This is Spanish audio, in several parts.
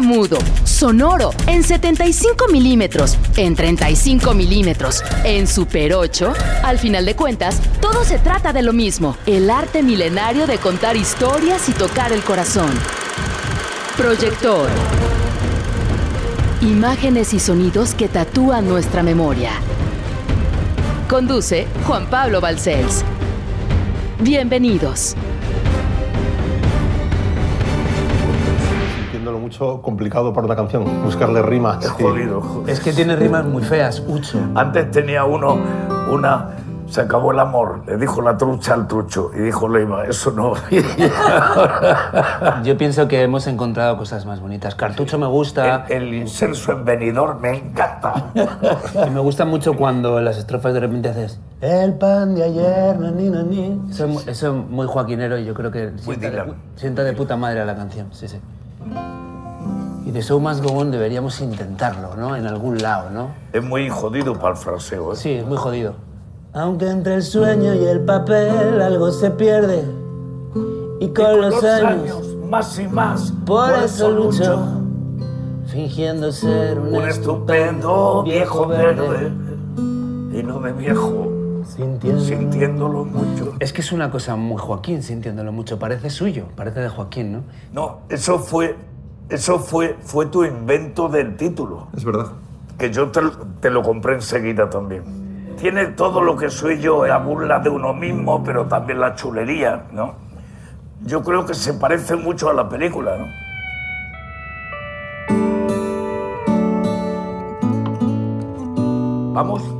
mudo, sonoro, en 75 milímetros, en 35 milímetros, en Super 8, al final de cuentas, todo se trata de lo mismo, el arte milenario de contar historias y tocar el corazón. Proyector. Imágenes y sonidos que tatúan nuestra memoria. Conduce Juan Pablo Balcells. Bienvenidos. Mucho complicado para una canción, buscarle rimas. Es jodido. Es que tiene rimas muy feas, Ucho. Antes tenía uno, una, se acabó el amor, le dijo la trucha al trucho y dijo Leiva, eso no. Yo pienso que hemos encontrado cosas más bonitas. Cartucho me gusta. el, el inserso en venidor me encanta. Y me gusta mucho cuando en las estrofas de repente haces El pan de ayer, nani, nani. Eso, es mu- eso es muy joaquinero y yo creo que sienta de, sienta de puta madre a la canción. Sí, sí. Y de Show Must Go On deberíamos intentarlo, ¿no? En algún lado, ¿no? Es muy jodido para el fraseo. ¿eh? Sí, es muy jodido. Aunque entre el sueño y el papel algo se pierde. Y con, Con los, años, más y más. por, eso lucho. Fingiendo ser un, Un estupendo viejo verde. Y no de viejo, Sintiendo. sintiéndolo mucho. Es que es una cosa muy Joaquín, sintiéndolo mucho. Parece suyo, parece de Joaquín, ¿no? No, eso fue, eso fue, fue tu invento del título. Es verdad. que yo te, te lo compré enseguida también. Tiene todo lo que soy yo, la burla de uno mismo, pero también la chulería, ¿no? Yo creo que se parece mucho a la película, ¿no? Vamos.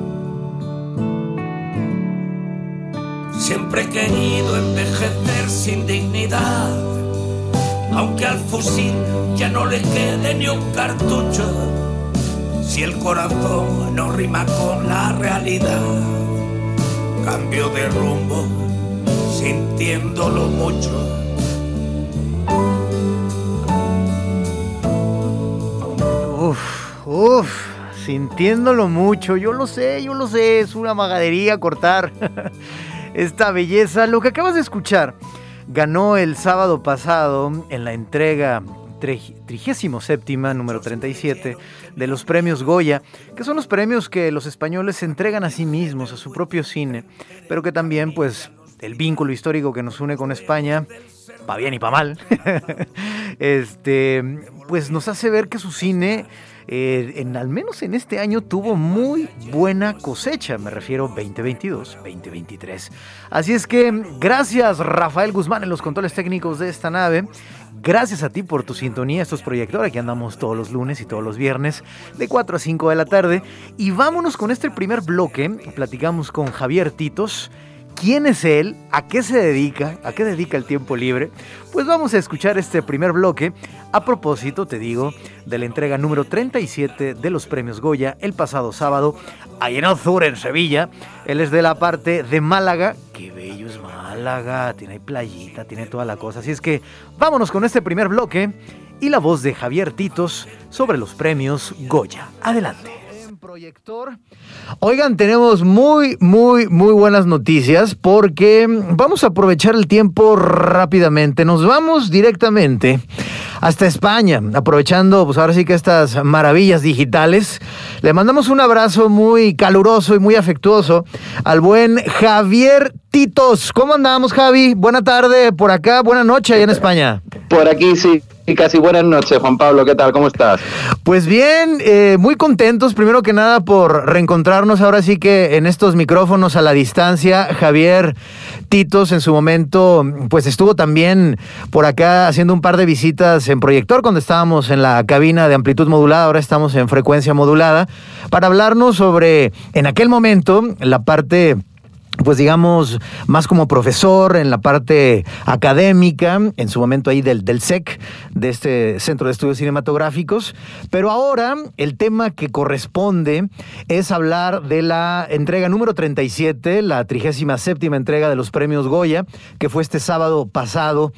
Siempre he querido envejecer sin dignidad, aunque al fusil ya no le quede ni un cartucho. Si el corazón no rima con la realidad, cambio de rumbo sintiéndolo mucho. Uf, uf, sintiéndolo mucho, yo lo sé, yo lo sé, es una magadería cortar esta belleza. Lo que acabas de escuchar ganó el sábado pasado en la entrega trigésimo séptima, número 37, de los premios Goya, que son los premios que los españoles entregan a sí mismos, a su propio cine, pero que también, pues, el vínculo histórico que nos une con España, pa' bien y pa' mal, este, pues nos hace ver que su cine, eh, en, al menos en este año, tuvo muy buena cosecha, me refiero 2022, 2023. Así es que gracias Rafael Guzmán en los controles técnicos de esta nave. Gracias a ti por tu sintonía, estos proyectores, aquí andamos todos los lunes y todos los viernes de 4 a 5 de la tarde. Y vámonos con este primer bloque, platicamos con Javier Titos. ¿Quién es él? ¿A qué se dedica? ¿A qué dedica el tiempo libre? Pues vamos a escuchar este primer bloque. A propósito, te digo, de la entrega número 37 de los premios Goya el pasado sábado, ahí en Azur, en Sevilla. Él es de la parte de Málaga. ¡Qué bello es Málaga! Tiene playita, tiene toda la cosa. Así es que vámonos con este primer bloque y la voz de Javier Titos sobre los premios Goya. Adelante proyector. Oigan, tenemos muy, muy, muy buenas noticias porque vamos a aprovechar el tiempo rápidamente. Nos vamos directamente hasta España, aprovechando pues ahora sí que estas maravillas digitales. Le mandamos un abrazo muy caluroso y muy afectuoso al buen Javier Titos. ¿Cómo andamos, Javi? Buena tarde por acá, buena noche allá en España. Por aquí sí, y casi buenas noches, Juan Pablo, ¿qué tal? ¿Cómo estás? Pues bien, eh, muy contentos, primero que nada, por reencontrarnos ahora sí que en estos micrófonos a la distancia. Javier Titos en su momento, pues estuvo también por acá haciendo un par de visitas en proyector cuando estábamos en la cabina de amplitud modulada, ahora estamos en frecuencia modulada, para hablarnos sobre, en aquel momento, la parte pues digamos, más como profesor en la parte académica, en su momento ahí del, del SEC, de este Centro de Estudios Cinematográficos, pero ahora el tema que corresponde es hablar de la entrega número 37, la 37 entrega de los premios Goya, que fue este sábado pasado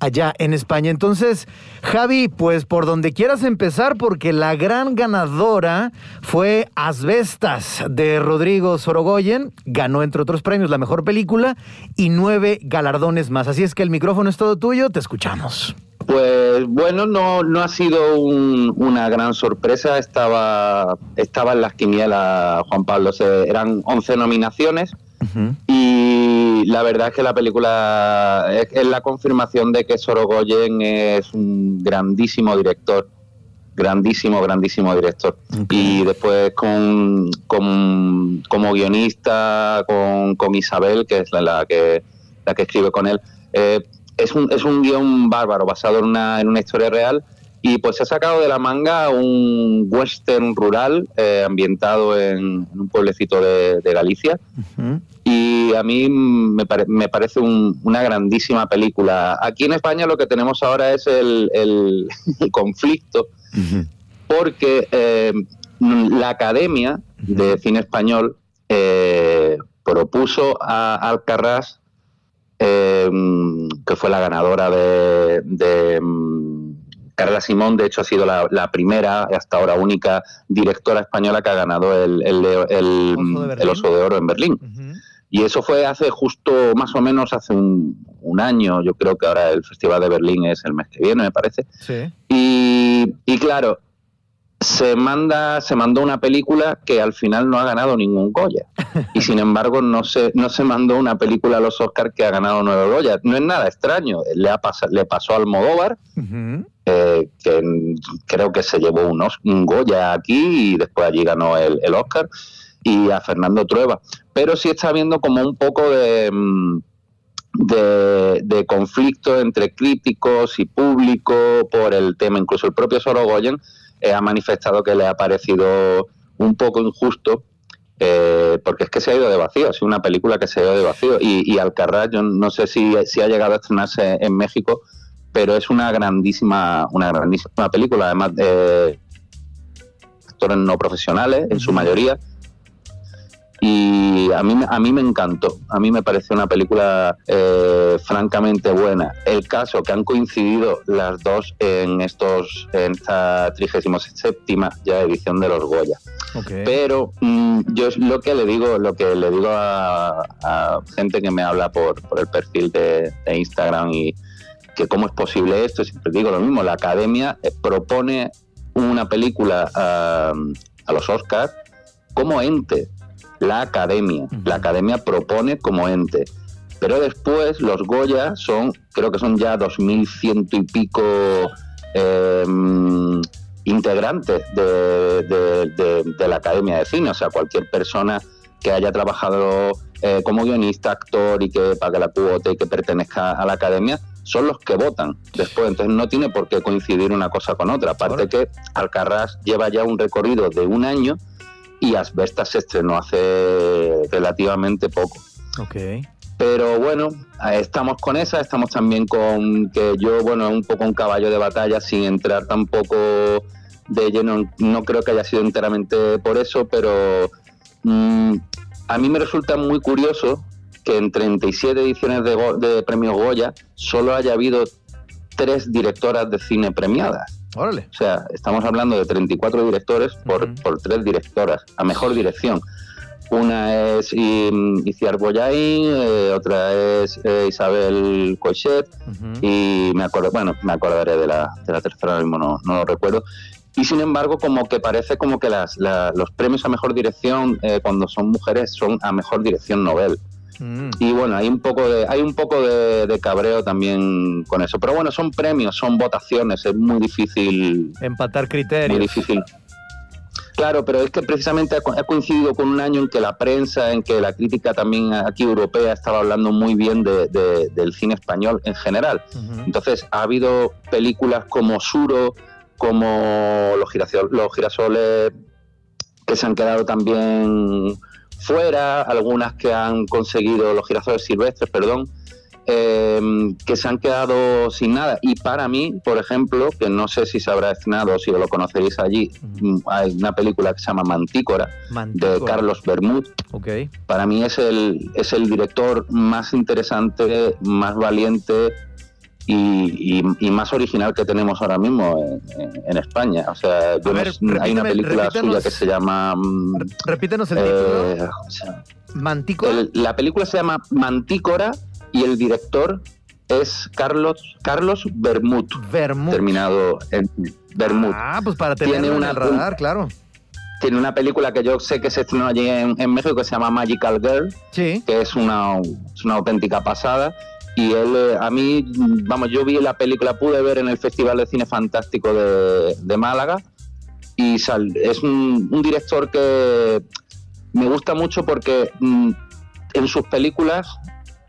allá en España. Entonces, Javi, pues por donde quieras empezar, porque la gran ganadora fue Asbestas de Rodrigo Sorogoyen, ganó entre otros premios la mejor película y nueve galardones más. Así es que el micrófono es todo tuyo, te escuchamos. Pues bueno, no, no ha sido una gran sorpresa. Estaba, estaba en las quinielas, Juan Pablo. eran 11 nominaciones. Y la verdad es que la película es, la confirmación de que Sorogoyen es un grandísimo director grandísimo, grandísimo director. Y después con, como guionista, con, con, Isabel, que es la, que, la que escribe con él, eh, es, un, es un guion bárbaro, basado en una, en una historia real. Y pues se ha sacado de la manga un western rural eh, ambientado en, un pueblecito de, Galicia. Y a mí me, me parece una grandísima película. Aquí en España lo que tenemos ahora es el, el conflicto porque eh, la Academia de Cine Español eh, propuso a Alcarrás, eh, que fue la ganadora de, mm, Carla Simón, de hecho ha sido la, primera, hasta ahora única directora española que ha ganado el, Oso, de Oro en Berlín. Y eso fue hace justo más o menos hace un, año, yo creo que ahora el Festival de Berlín es el mes que viene, me parece. Y, y, claro, se manda, se mandó una película que al final no ha ganado ningún Goya. Y sin embargo no se, no se mandó una película a los Oscars que ha ganado nueve Goya. No es nada extraño. Le, ha le pasó al Modóvar, eh, que creo que se llevó un, un, Goya aquí y después allí ganó el, el Oscar y a Fernando Trueba. Pero sí está habiendo como un poco de, mm, de, conflicto entre críticos y público por el tema. Incluso el propio Sorogoyen eh, ha manifestado que le ha parecido un poco injusto eh, porque es que se ha ido de vacío, es una película que se ha ido de vacío. Y, y Alcarrás, yo no sé si, si, ha llegado a estrenarse en México, pero es una grandísima, una grandísima película, además de actores no profesionales en su mayoría, y a mí, a mí me encantó, a mí me pareció una película eh, francamente buena. El caso que han coincidido las dos en estos en esta 37 ya edición de los Goya. Pero mm, yo lo que le digo, lo que le digo a, gente que me habla por, por el perfil de, Instagram y que cómo es posible esto, siempre digo lo mismo, la academia eh, propone una película a, a los Oscars como ente la academia. La academia propone como ente. Pero después los Goya son, creo que son ya 2.100 y pico em, integrantes de, la Academia de Cine. O sea, cualquier persona que haya trabajado eh, como guionista, actor y que pague la cuota y que pertenezca a la Academia, son los que votan después. Entonces no tiene por qué coincidir una cosa con otra. Aparte que Alcarrás lleva ya un recorrido de un año y Asbestas se estrenó hace relativamente poco. Ok. Pero bueno, estamos con esa, estamos también con que yo, bueno, es un poco un caballo de batalla sin entrar tampoco de lleno, no creo que haya sido enteramente por eso, pero mm, a mí me resulta muy curioso que en 37 ediciones de, de Premio Goya solo haya habido tres directoras de cine premiadas. O sea, estamos hablando de 34 directores por, por tres directoras, a mejor dirección. Una es Iciar Boyain, eh, otra es eh, Isabel Coixet y me acuerdo, bueno, me acordaré de la, de la tercera, mismo no, no lo recuerdo. Y sin embargo, como que parece como que las, los premios a mejor dirección eh, cuando son mujeres son a mejor dirección Nobel. Mm. Y bueno, hay un poco de hay un poco de, cabreo también con eso. Pero bueno, son premios, son votaciones, es muy difícil empatar criterios. Muy difícil. Claro, pero es que precisamente ha coincidido con un año en que la prensa, en que la crítica también aquí europea estaba hablando muy bien del cine español en general. Entonces ha habido películas como Suro, como Los, los girasoles que se han quedado también fuera, algunas que han conseguido los girasoles silvestres, perdón, eh, que se han quedado sin nada. Y para mí, por ejemplo, que no sé si se habrá estrenado o si lo conoceréis allí, mm, hay una película que se llama Mantícora, de Carlos Bermud. Okay. Para mí es el, es el director más interesante, más valiente y, más original que tenemos ahora mismo en, España. O sea, hay una película suya que se llama... Mm, repítenos el título. Eh, ¿Mantícora? la película se llama Mantícora y el director es Carlos Carlos Bermud. Terminado en Bermud. Ah, pues para tener Tiene una, radar, claro. Tiene una película que yo sé que se estrenó allí en, México que se llama Magical Girl, sí. que es una, es una auténtica pasada y él, eh, a mí, vamos, yo vi la película, pude ver en el Festival de Cine Fantástico de, Málaga y es un, director que me gusta mucho porque mm, en sus películas,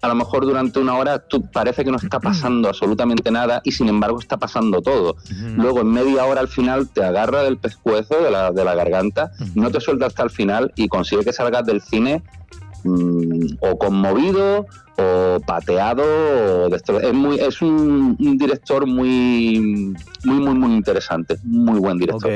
a lo mejor durante una hora, tú, parece que no está pasando absolutamente nada y sin embargo está pasando todo. Luego, en media hora al final, te agarra del pescuezo, de la, de la garganta, no te suelta hasta el final y consigue que salgas del cine mm, o conmovido o pateado es muy es un, director muy muy muy interesante muy buen director.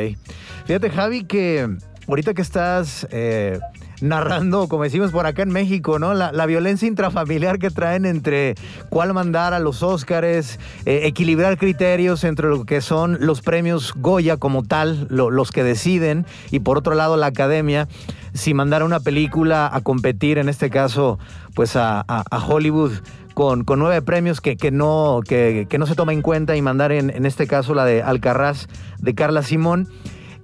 Fíjate Javi que ahorita que estás eh, narrando, como decimos por acá en México, ¿no? La, violencia intrafamiliar que traen entre cuál mandar a los Óscares, eh, equilibrar criterios entre lo que son los premios Goya como tal, los que deciden, y por otro lado la academia, si mandar una película a competir, en este caso, pues a, Hollywood. Con, con, nueve premios que, que no, que, no se toma en cuenta y mandar en, en este caso la de Alcarraz de Carla Simón.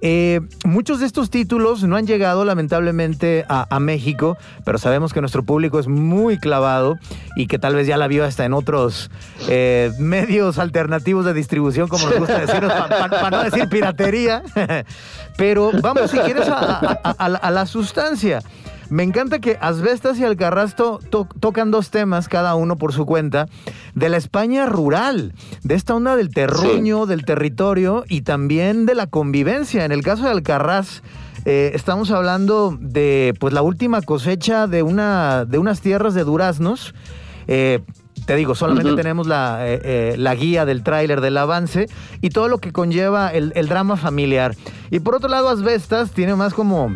Eh, muchos de estos títulos no han llegado lamentablemente a, México, pero sabemos que nuestro público es muy clavado y que tal vez ya la vio hasta en otros eh, medios alternativos de distribución, como nos gusta decir, para no decir piratería. pero vamos, si quieres, a la sustancia. Me encanta que Asbestas y Alcarrasto tocan dos temas, cada uno por su cuenta, de la España rural, de esta onda del terruño, del territorio y también de la convivencia. En el caso de Alcarraz, eh, estamos hablando de pues la última cosecha de, una, de unas tierras de duraznos. Eh, te digo, solamente tenemos la, eh, la, guía del tráiler del avance y todo lo que conlleva el, el drama familiar. Y por otro lado, Asbestas tiene más como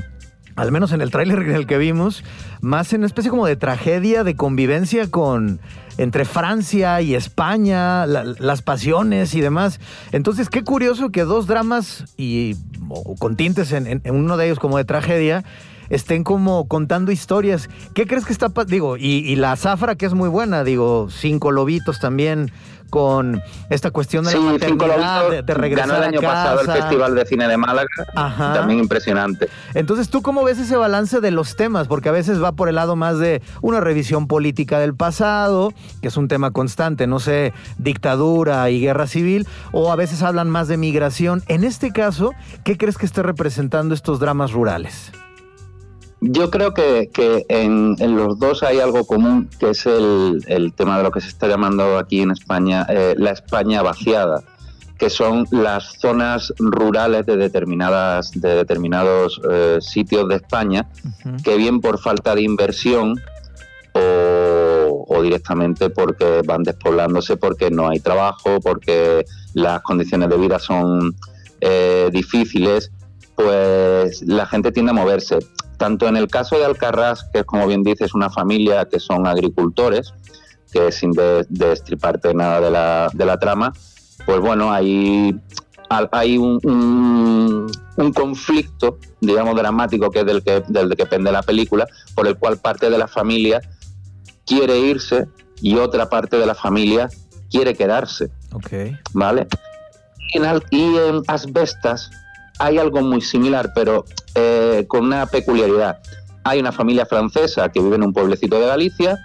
al menos en el tráiler en el que vimos, más en una especie como de tragedia de convivencia con entre Francia y España, las pasiones y demás. Entonces, qué curioso que dos dramas y con tintes en, uno de ellos como de tragedia estén como contando historias. ¿Qué crees que está digo y, y la zafra que es muy buena, digo, cinco lobitos también con esta cuestión de la maternidad, de, de, regresar ganó el año pasado el Festival de Cine de Málaga, también impresionante. Entonces, ¿tú cómo ves ese balance de los temas? Porque a veces va por el lado más de una revisión política del pasado, que es un tema constante, no sé, dictadura y guerra civil, o a veces hablan más de migración. En este caso, ¿qué crees que esté representando estos dramas rurales? Yo creo que, en, los dos hay algo común, que es el, tema de lo que se está llamando aquí en España eh, la España vaciada, que son las zonas rurales de, determinadas, de determinados eh, sitios de España, que bien por falta de inversión o, directamente porque van despoblándose, porque no hay trabajo, porque las condiciones de vida son eh, difíciles, pues la gente tiende a moverse tanto en el caso de Alcarrás, que es como bien dices, una familia que son agricultores, que sin destriparte nada de la, de la trama, pues bueno, hay, hay un, un conflicto, digamos, dramático que es del que, del que depende la película, por el cual parte de la familia quiere irse y otra parte de la familia quiere quedarse. Ok. ¿Vale? Y en, y en Asbestas hay algo muy similar, pero eh, con una peculiaridad. Hay una familia francesa que vive en un pueblecito de Galicia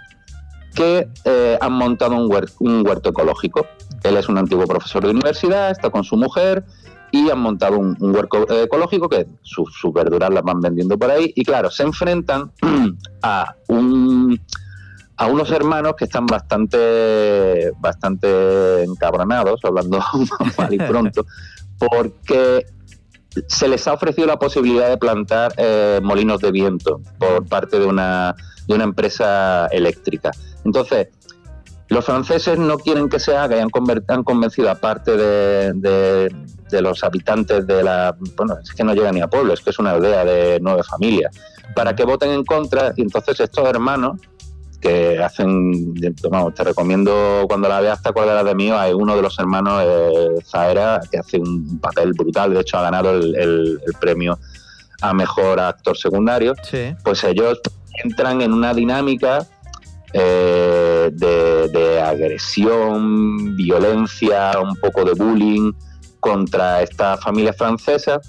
que eh, han montado un, huer- un huerto ecológico. Él es un antiguo profesor de universidad, está con su mujer y han montado un, un huerto eh, ecológico que sus sus verduras las van vendiendo por ahí. Y claro, se enfrentan a un a unos hermanos que están bastante bastante encabronados, hablando mal y pronto, porque se les ha ofrecido la posibilidad de plantar eh, molinos de viento por parte de una, de una empresa eléctrica. Entonces, los franceses no quieren que se haga y han, han convencido a parte de, de- de los habitantes de la... Bueno, es que no llega ni a pueblo, es que es una aldea de nueve familias, para que voten en contra y entonces estos hermanos que hacen, vamos, te recomiendo cuando la veas te acordarás de mí, hay uno de los hermanos, eh, Zaera, que hace un papel brutal, de hecho ha ganado el, el- el premio a mejor actor secundario, Sí. pues ellos entran en una dinámica eh, de, de agresión, violencia, un poco de bullying contra esta familia francesa.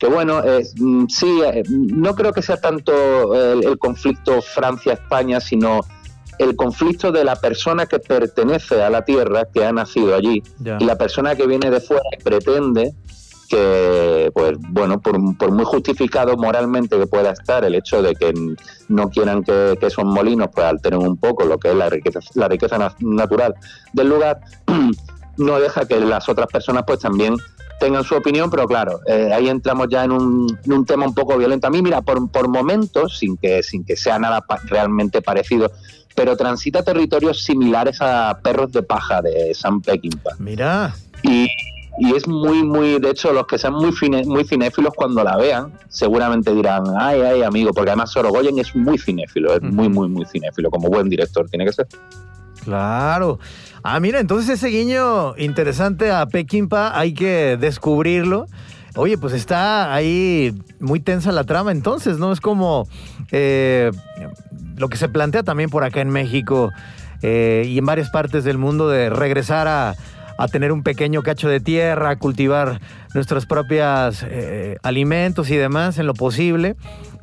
Que bueno, eh, mm, sí, eh, no creo que sea tanto el, el conflicto Francia-España, sino el conflicto de la persona que pertenece a la tierra, que ha nacido allí, Ya. y la persona que viene de fuera y pretende que, pues bueno, por, por muy justificado moralmente que pueda estar el hecho de que no quieran que, que esos molinos pues alteren un poco lo que es la riqueza, la riqueza na- natural del lugar, no deja que las otras personas pues también tengan su opinión, pero claro, eh, ahí entramos ya en un, en un tema un poco violento. A mí, mira, por, por momentos, sin que, sin que sea nada pa- realmente parecido, pero transita territorios similares a Perros de Paja de Sam Peckinpah. Mira. Y, y es muy, muy, de hecho, los que sean muy, fine- muy cinéfilos cuando la vean, seguramente dirán, ay, ay, amigo, porque además Sorogoyen es muy cinéfilo, es muy, muy, muy cinéfilo, como buen director tiene que ser. Claro. Ah, mira, entonces ese guiño interesante a Pekimpa hay que descubrirlo. Oye, pues está ahí muy tensa la trama entonces, ¿no? Es como eh, lo que se plantea también por acá en México eh, y en varias partes del mundo de regresar a, a tener un pequeño cacho de tierra, a cultivar nuestros propios eh, alimentos y demás en lo posible,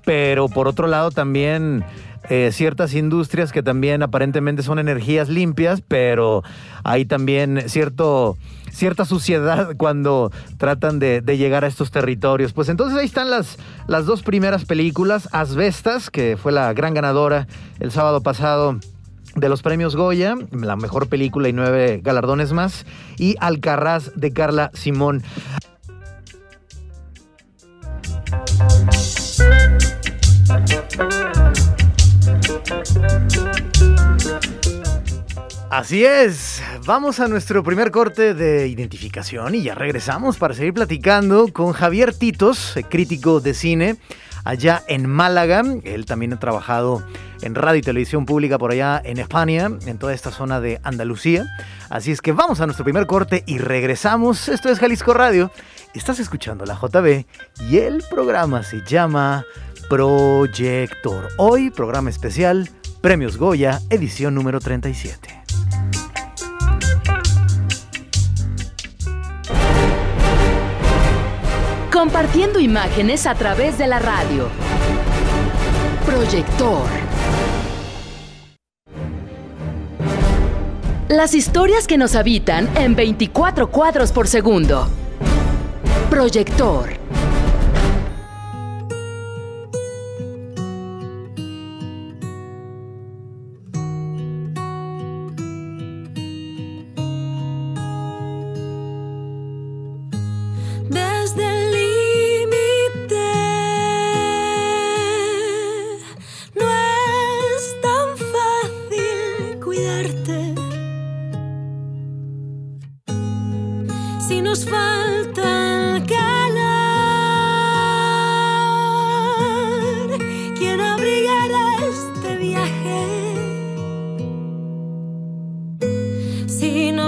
pero por otro lado también eh, ciertas industrias que también aparentemente son energías limpias, pero hay también cierto, cierta suciedad cuando tratan de, llegar a estos territorios. Pues entonces ahí están las, las dos primeras películas, Asbestas, que fue la gran ganadora el sábado pasado de los premios Goya, la mejor película y nueve galardones más, y Alcarraz de Carla Simón. Así es, vamos a nuestro primer corte de identificación y ya regresamos para seguir platicando con Javier Titos, crítico de cine, allá en Málaga. Él también ha trabajado en radio y televisión pública por allá en España, en toda esta zona de Andalucía. Así es que vamos a nuestro primer corte y regresamos. Esto es Jalisco Radio. Estás escuchando la JB y el programa se llama Proyector. Hoy, programa especial, Premios Goya, edición número 37. Compartiendo imágenes a través de la radio. Proyector. Las historias que nos habitan en 24 cuadros por segundo. Proyector.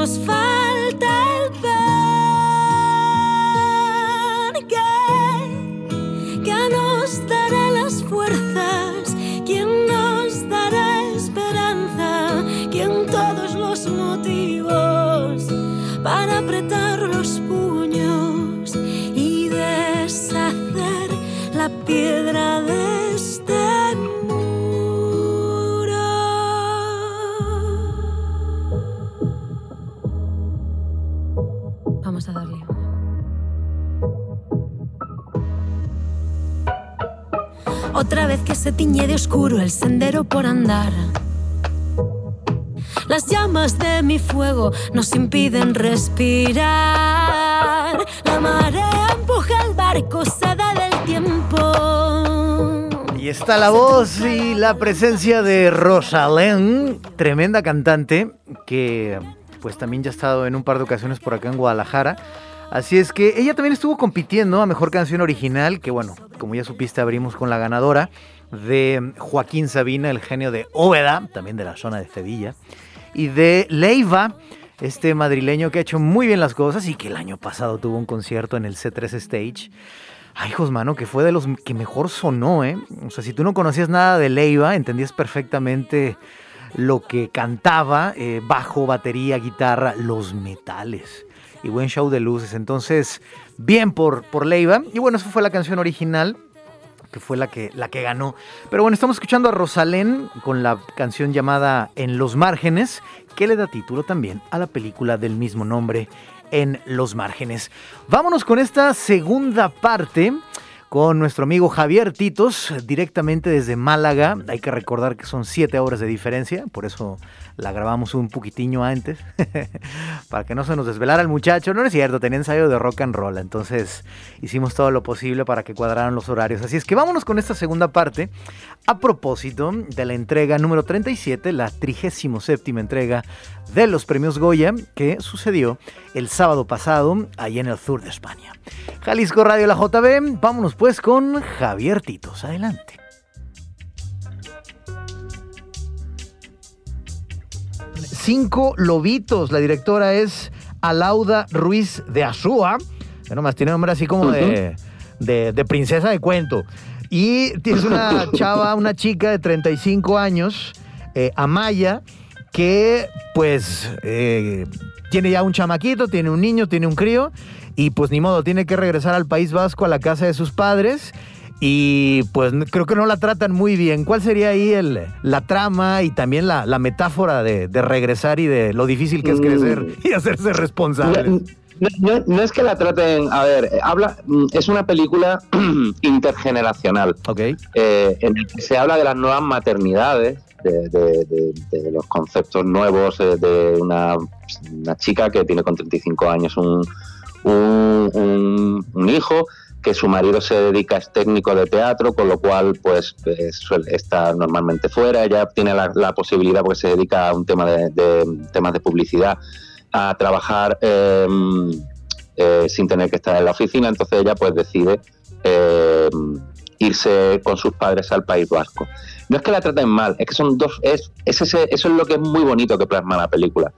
was fine. Otra vez que se tiñe de oscuro el sendero por andar. Las llamas de mi fuego nos impiden respirar. La marea empuja el barco, se da del tiempo. Y está la voz y la presencia de Rosalén, tremenda cantante que pues también ya ha estado en un par de ocasiones por acá en Guadalajara. Así es que ella también estuvo compitiendo a Mejor Canción Original, que bueno, como ya supiste abrimos con la ganadora de Joaquín Sabina, el genio de Óveda, también de la zona de Sevilla, y de Leiva, este madrileño que ha hecho muy bien las cosas y que el año pasado tuvo un concierto en el C3 Stage. Ay, hijos, mano, que fue de los que mejor sonó, ¿eh? O sea, si tú no conocías nada de Leiva, entendías perfectamente lo que cantaba, eh, bajo, batería, guitarra, los metales. Y buen show de luces. Entonces, bien por, por Leiva. Y bueno, eso fue la canción original, que fue la que, la que ganó. Pero bueno, estamos escuchando a Rosalén con la canción llamada En los márgenes, que le da título también a la película del mismo nombre, En los márgenes. Vámonos con esta segunda parte con nuestro amigo Javier Titos, directamente desde Málaga. Hay que recordar que son siete horas de diferencia, por eso la grabamos un poquitiño antes, para que no se nos desvelara el muchacho. No es cierto, tenía ensayo de rock and roll, entonces hicimos todo lo posible para que cuadraran los horarios. Así es que vámonos con esta segunda parte, a propósito de la entrega número 37, la 37 entrega de los premios Goya, que sucedió el sábado pasado, ahí en el sur de España. Jalisco Radio La JB, vámonos pues con Javier Titos, adelante. Cinco Lobitos, la directora es Alauda Ruiz de Azúa, que nomás tiene nombre así como de, de, de princesa de cuento. Y tienes una chava, una chica de 35 años, eh, Amaya, que pues eh, tiene ya un chamaquito, tiene un niño, tiene un crío, y pues ni modo, tiene que regresar al País Vasco, a la casa de sus padres. Y pues creo que no la tratan muy bien. ¿Cuál sería ahí el, la trama y también la, la metáfora de, de regresar y de lo difícil que es Mm. crecer y hacerse responsable? No, no- no es que la traten, a ver, eh, habla, mm, es una película intergeneracional. Ok. eh, en el que se habla de las nuevas maternidades, de, de- de- de los conceptos nuevos eh, de una, una chica que tiene con 35 años un, un, un- un hijo, que su marido se dedica, es técnico de teatro, con lo cual pues eh, estar normalmente fuera, ella tiene la, posibilidad, porque se dedica a un tema de, de temas de publicidad, a trabajar eh, eh, sin tener que estar en la oficina, entonces ella pues decide eh, irse con sus padres al País Vasco. No es que la traten mal, es que son dos, es, es ese- eso es lo que es muy bonito que plasma la película.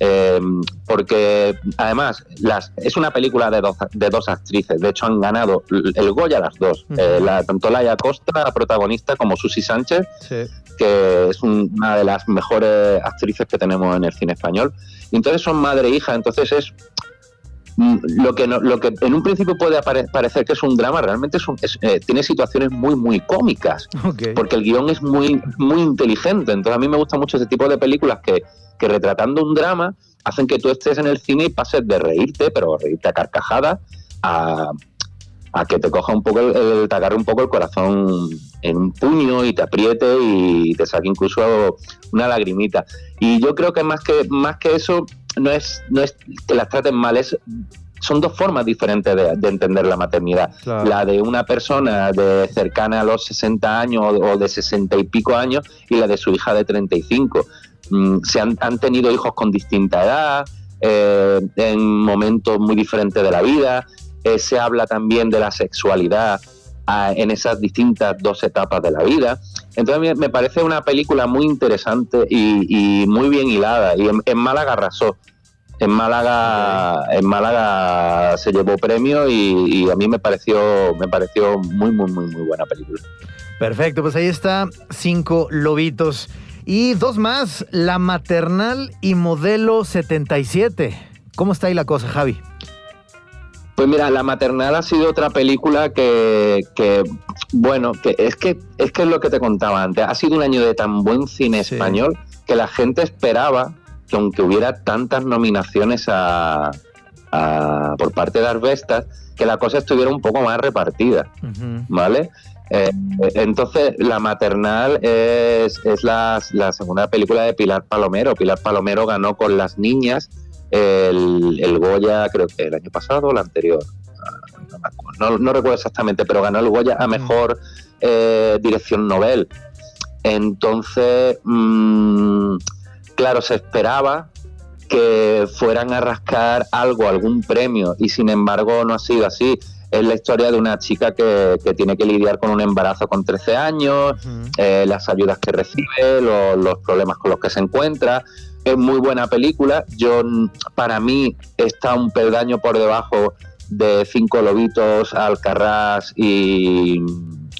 Eh, porque además las, es una película de dos, de dos actrices, de hecho han ganado el Goya las dos. Eh, la, tanto Laia Costa, la protagonista, como Susi Sánchez, Sí. que es un- una de las mejores actrices que tenemos en el cine español. Y entonces son madre e hija, entonces es lo que no- lo que en un principio puede parecer que es un drama, realmente es un- es, eh, tiene situaciones muy muy cómicas, porque el guion es muy muy inteligente. Entonces a mí me gusta mucho ese tipo de películas que, que retratando un drama hacen que tú estés en el cine y pases de reírte, pero reírte a carcajadas, a, a que te coja un poco, el, el- te agarre un poco el corazón en un puño y te apriete y te saque incluso una lagrimita. Y yo creo que más que, más que eso, no es, no es que las traten mal, es, son dos formas diferentes de, de entender la maternidad. Claro. La de una persona de cercana a los 60 años o de 60 y pico años y la de su hija de 35. Mm, se han, han tenido hijos con distinta edad, eh, en momentos muy diferentes de la vida. Eh, se habla también de la sexualidad ah, en esas distintas dos etapas de la vida. Entonces me, parece una película muy interesante y, y muy bien hilada. Y en, en Málaga arrasó. En Málaga, en Málaga se llevó premio y, y a mí me pareció, me pareció muy, muy, muy, muy buena película. Perfecto, pues ahí está, cinco lobitos. Y dos más, La Maternal y Modelo 77. ¿Cómo está ahí la cosa, Javi? Pues mira, La Maternal ha sido otra película que, que, bueno, que es que es que es lo que te contaba antes. Ha sido un año de tan buen cine Sí. español que la gente esperaba que aunque hubiera tantas nominaciones a, a- por parte de Arbestas, que la cosa estuviera un poco más repartida. ¿vale? Eh, entonces, La Maternal es, es la, la segunda película de Pilar Palomero. Pilar Palomero ganó con Las Niñas el, el Goya, creo que el año pasado o el anterior. No, recuerdo exactamente, pero ganó el Goya a Mejor eh, Dirección Novel. Entonces, mm, claro, se esperaba que fueran a rascar algo, algún premio, y sin embargo no ha sido así. Es la historia de una chica que, que tiene que lidiar con un embarazo con 13 años, eh, las ayudas que recibe, lo- los problemas con los que se encuentra. Es muy buena película. Yo, para mí, está un peldaño por debajo de Cinco Lobitos, Alcarrás y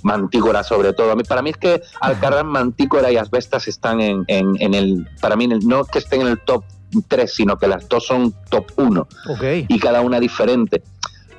Mantícora, sobre todo. Para mí es que Alcarrás, Mantícora y Asbestas están en, en- en el. Para mí, no que estén en el top 3, sino que las dos son top 1 Ok. y cada una diferente.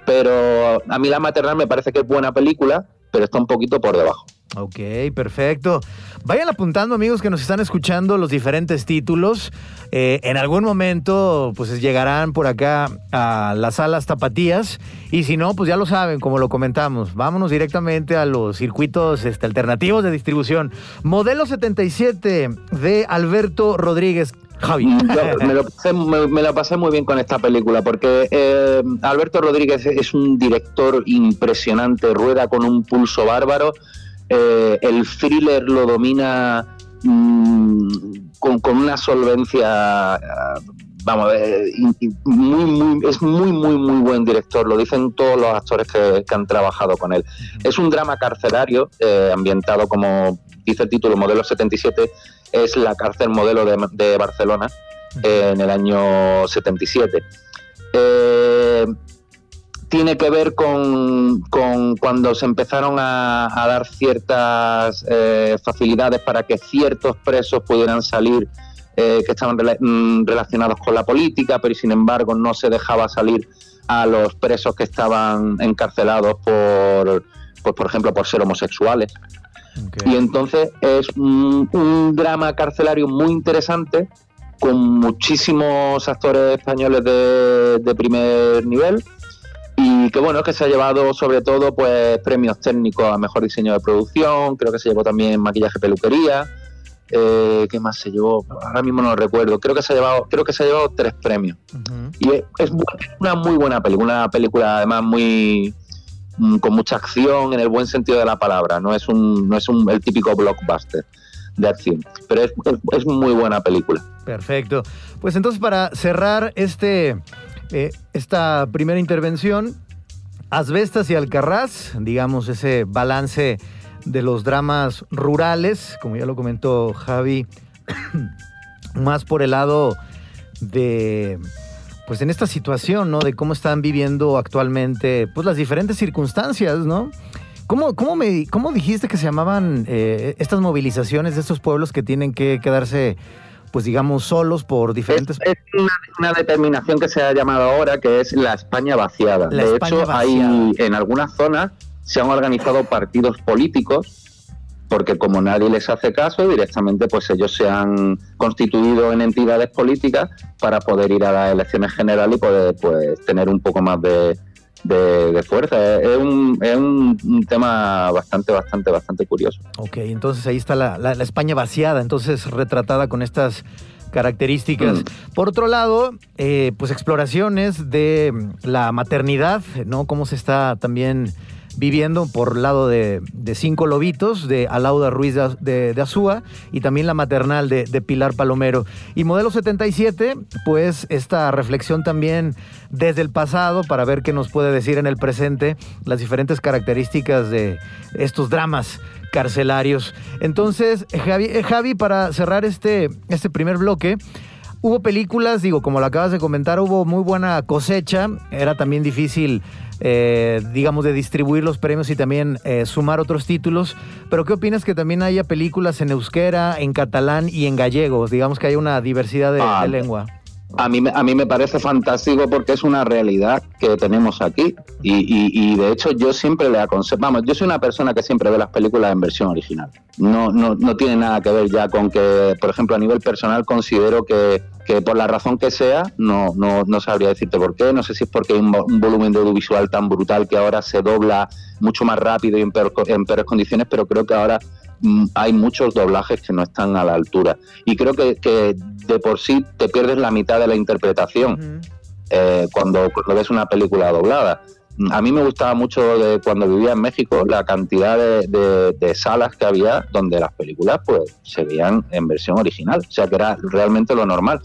Pero a mí La Maternal me parece que es buena película, pero está un poquito por debajo. Ok, perfecto. Vayan apuntando, amigos, que nos están escuchando los diferentes títulos. Eh, en algún momento, pues llegarán por acá a las salas tapatías. Y si no, pues ya lo saben, como lo comentamos. Vámonos directamente a los circuitos este, alternativos de distribución. Modelo 77 de Alberto Rodríguez. Javi. Me, lo pasé, lo pasé muy bien con esta película porque eh, Alberto Rodríguez es un director impresionante, rueda con un pulso bárbaro. Eh, el thriller lo domina mm, con, con una solvencia. ah, Vamos, eh, muy, muy, es muy, muy, muy buen director. Lo dicen todos los actores que, que han trabajado con él. Es un drama carcelario eh, ambientado como dice el título, modelo 77, es la cárcel modelo de, de Barcelona en el año 77. Eh, tiene que ver con, con cuando se empezaron a, a dar ciertas eh, facilidades para que ciertos presos pudieran salir eh, que estaban rela- mm, relacionados con la política, pero sin embargo no se dejaba salir a los presos que estaban encarcelados por, pues, por ejemplo, por ser homosexuales. Y entonces es un, un drama carcelario muy interesante, con muchísimos actores españoles de, de primer nivel y que bueno, que se ha llevado sobre todo pues premios técnicos a mejor diseño de producción, creo que se llevó también maquillaje peluquería, eh, ¿qué más se llevó? Ahora mismo no lo recuerdo, creo que se ha llevado, creo que se ha llevado tres premios. Y es, una muy buena película, una película además muy mm, con mucha acción en el buen sentido de la palabra, no es un no es un, el típico blockbuster de acción, pero es, es, es muy buena película. Perfecto. Pues entonces para cerrar este, eh, esta primera intervención, Asbestas y Alcarraz, digamos ese balance de los dramas rurales, como ya lo comentó Javi, más por el lado de, pues en esta situación, ¿no? De cómo están viviendo actualmente, pues las diferentes circunstancias, ¿no? ¿Cómo, cómo, me, cómo dijiste que se llamaban eh, estas movilizaciones de estos pueblos que tienen que quedarse, pues digamos, solos por Es, diferentes... es una, una determinación que se ha llamado ahora que es la España vaciada. La de España hecho, hay vaciada. en algunas zonas se han organizado partidos políticos porque como nadie les hace caso, directamente pues ellos se han constituido en entidades políticas para poder ir a las elecciones generales y poder pues tener un poco más de, de- de fuerza. Es un, es un- tema bastante, bastante, bastante curioso. Ok, entonces ahí está la, la- la España vaciada, entonces retratada con estas características. Mm. Por otro lado, eh, pues exploraciones de la maternidad, ¿no? Cómo se está también viviendo por lado de, Cinco Lobitos, de Alauda Ruiz de, Azúa, y también la maternal de, de Pilar Palomero. Y Modelo 77, pues esta reflexión también desde el pasado para ver qué nos puede decir en el presente las diferentes características de estos dramas carcelarios. Entonces, Javi, eh, Javi, para cerrar este, este primer bloque, hubo películas, digo, como lo acabas de comentar, hubo muy buena cosecha, era también difícil, eh, digamos, de distribuir los premios y también eh, sumar otros títulos, pero ¿qué opinas que también haya películas en euskera, en catalán y en gallego? Digamos que haya una diversidad de, Ah, de lengua. A mí, a mí me parece fantástico porque es una realidad que tenemos aquí y, de hecho yo siempre le aconsejo, vamos, yo soy una persona que siempre ve las películas en versión original. No, no, no tiene nada que ver ya con que, por ejemplo, a nivel personal considero que, que por la razón que sea, no, no, no sabría decirte por qué, no sé si es porque hay un, volumen de audiovisual tan brutal que ahora se dobla mucho más rápido y en, en peores condiciones, pero creo que ahora hay muchos doblajes que no están a la altura. Y creo que, que de por sí te pierdes la mitad de la interpretación eh, cuando, ves una película doblada. A mí me gustaba mucho de cuando vivía en México la cantidad de, salas que había donde las películas pues se veían en versión original, o sea que era realmente lo normal.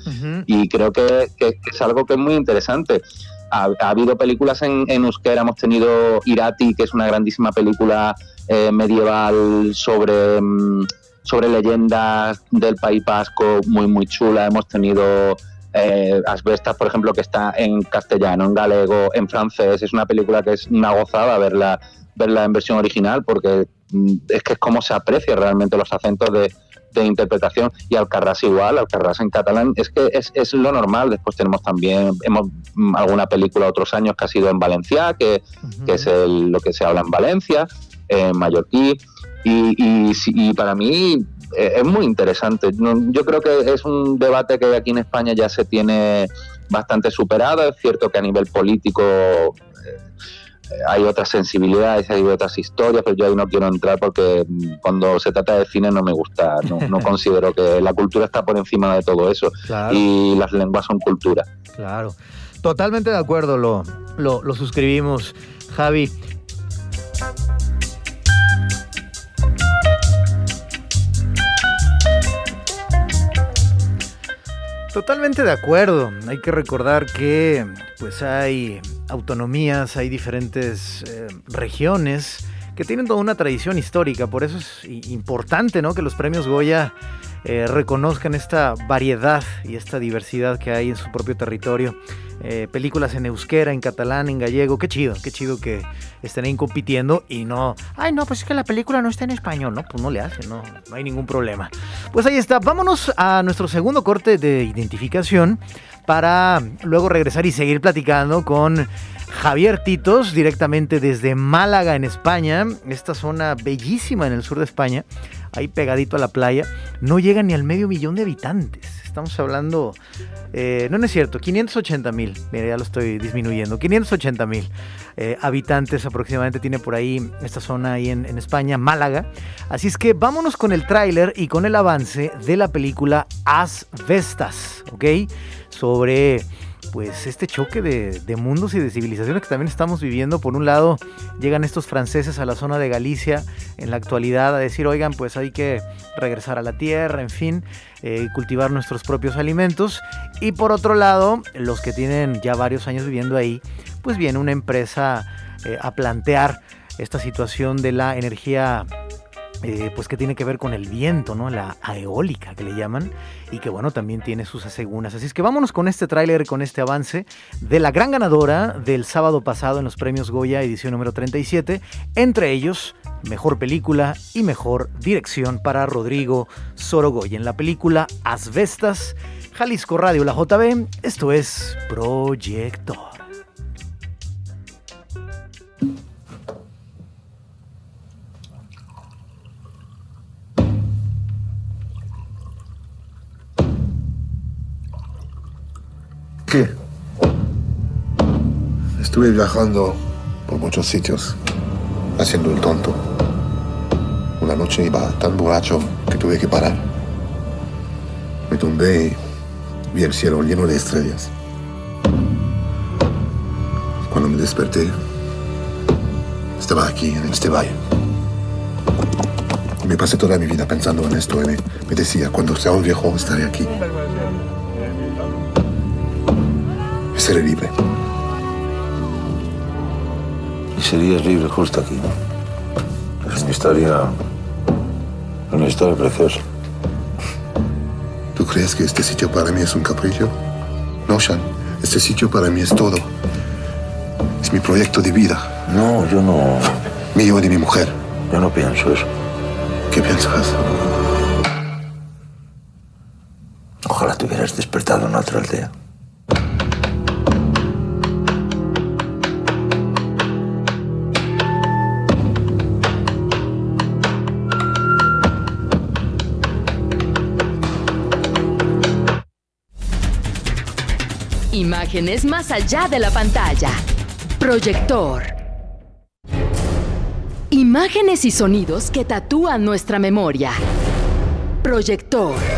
Y creo que, es algo que es muy interesante. Ha, habido películas en, en, euskera, hemos tenido Irati, que es una grandísima película eh, medieval sobre... Mm, sobre leyendas del País Vasco muy, muy chula. Hemos tenido eh, Asbestas, por ejemplo, que está en castellano, en galego, en francés. Es una película que es una gozada verla, verla en versión original porque mm, es que es como se aprecia realmente los acentos de, interpretación y Alcarrás igual, Alcarrás en catalán, es que es, lo normal. Después tenemos también hemos mm, alguna película otros años que ha sido en Valencia, que, es lo que se habla en Valencia, en mallorquí. Y, para mí eh, es muy interesante. Yo creo que es un debate que aquí en España ya se tiene bastante superado. Es cierto que a nivel político eh, hay otras sensibilidades, hay otras historias, pero yo ahí no quiero entrar porque mm, cuando se trata de cine no me gusta, no, considero que la cultura está por encima de todo eso y las lenguas son cultura. Claro, totalmente de acuerdo, lo, lo, lo suscribimos, Javi. Totalmente de acuerdo. Hay que recordar que pues hay autonomías, hay diferentes eh, regiones que tienen toda una tradición histórica. Por eso es importante ¿no? que los premios Goya eh, reconozcan esta variedad y esta diversidad que hay en su propio territorio. Eh, películas en euskera, en catalán, en gallego. Qué chido, qué chido que estén ahí compitiendo y no, ay no, pues es que la película no está en español, ¿no? Pues no le hace, no, no hay ningún problema. Pues ahí está, vámonos a nuestro segundo corte de identificación para luego regresar y seguir platicando con Javier Titos, directamente desde Málaga, en España, esta zona bellísima en el sur de España, ahí pegadito a la playa, no llega ni al medio millón de habitantes. Estamos hablando, eh, no, no es cierto, 580 mil, mira, ya lo estoy disminuyendo, 580 mil eh, habitantes aproximadamente tiene por ahí esta zona ahí en, en España, Málaga. Así es que vámonos con el tráiler y con el avance de la película Asbestas, ¿ok? Sobre pues este choque de, mundos y de civilizaciones que también estamos viviendo. Por un lado, llegan estos franceses a la zona de Galicia en la actualidad a decir, oigan, pues hay que regresar a la tierra, en fin, eh, cultivar nuestros propios alimentos. Y por otro lado, los que tienen ya varios años viviendo ahí, pues viene una empresa eh, a plantear esta situación de la energía eh, pues que tiene que ver con el viento, ¿no? La eólica que le llaman y que bueno, también tiene sus asegunas. Así es que vámonos con este tráiler, con este avance de la gran ganadora del sábado pasado en los premios Goya, edición número 37, entre ellos Mejor Película y Mejor Dirección para Rodrigo Sorogoya en la película Asbestas, Jalisco Radio, la JB, esto es Proyector. ¿Qué? Estuve viajando por muchos sitios, haciendo el tonto. Una noche iba tan borracho que tuve que parar. Me tumbé y vi el cielo lleno de estrellas. Cuando me desperté, estaba aquí, en este valle. Me pasé toda mi vida pensando en esto y me, me decía, cuando sea un viejo estaré aquí. Seré libre. Y serías libre justo aquí, ¿no? Es una historia. Una historia preciosa. ¿Tú crees que este sitio para mí es un capricho? No, Sean. Este sitio para mí es todo. Es mi proyecto de vida. No, yo no. Mío y de mi mujer. Yo no pienso eso. ¿Qué piensas? Ojalá te hubieras despertado en otra aldea. Imágenes más allá de la pantalla. Proyector. Imágenes y sonidos que tatúan nuestra memoria. Proyector.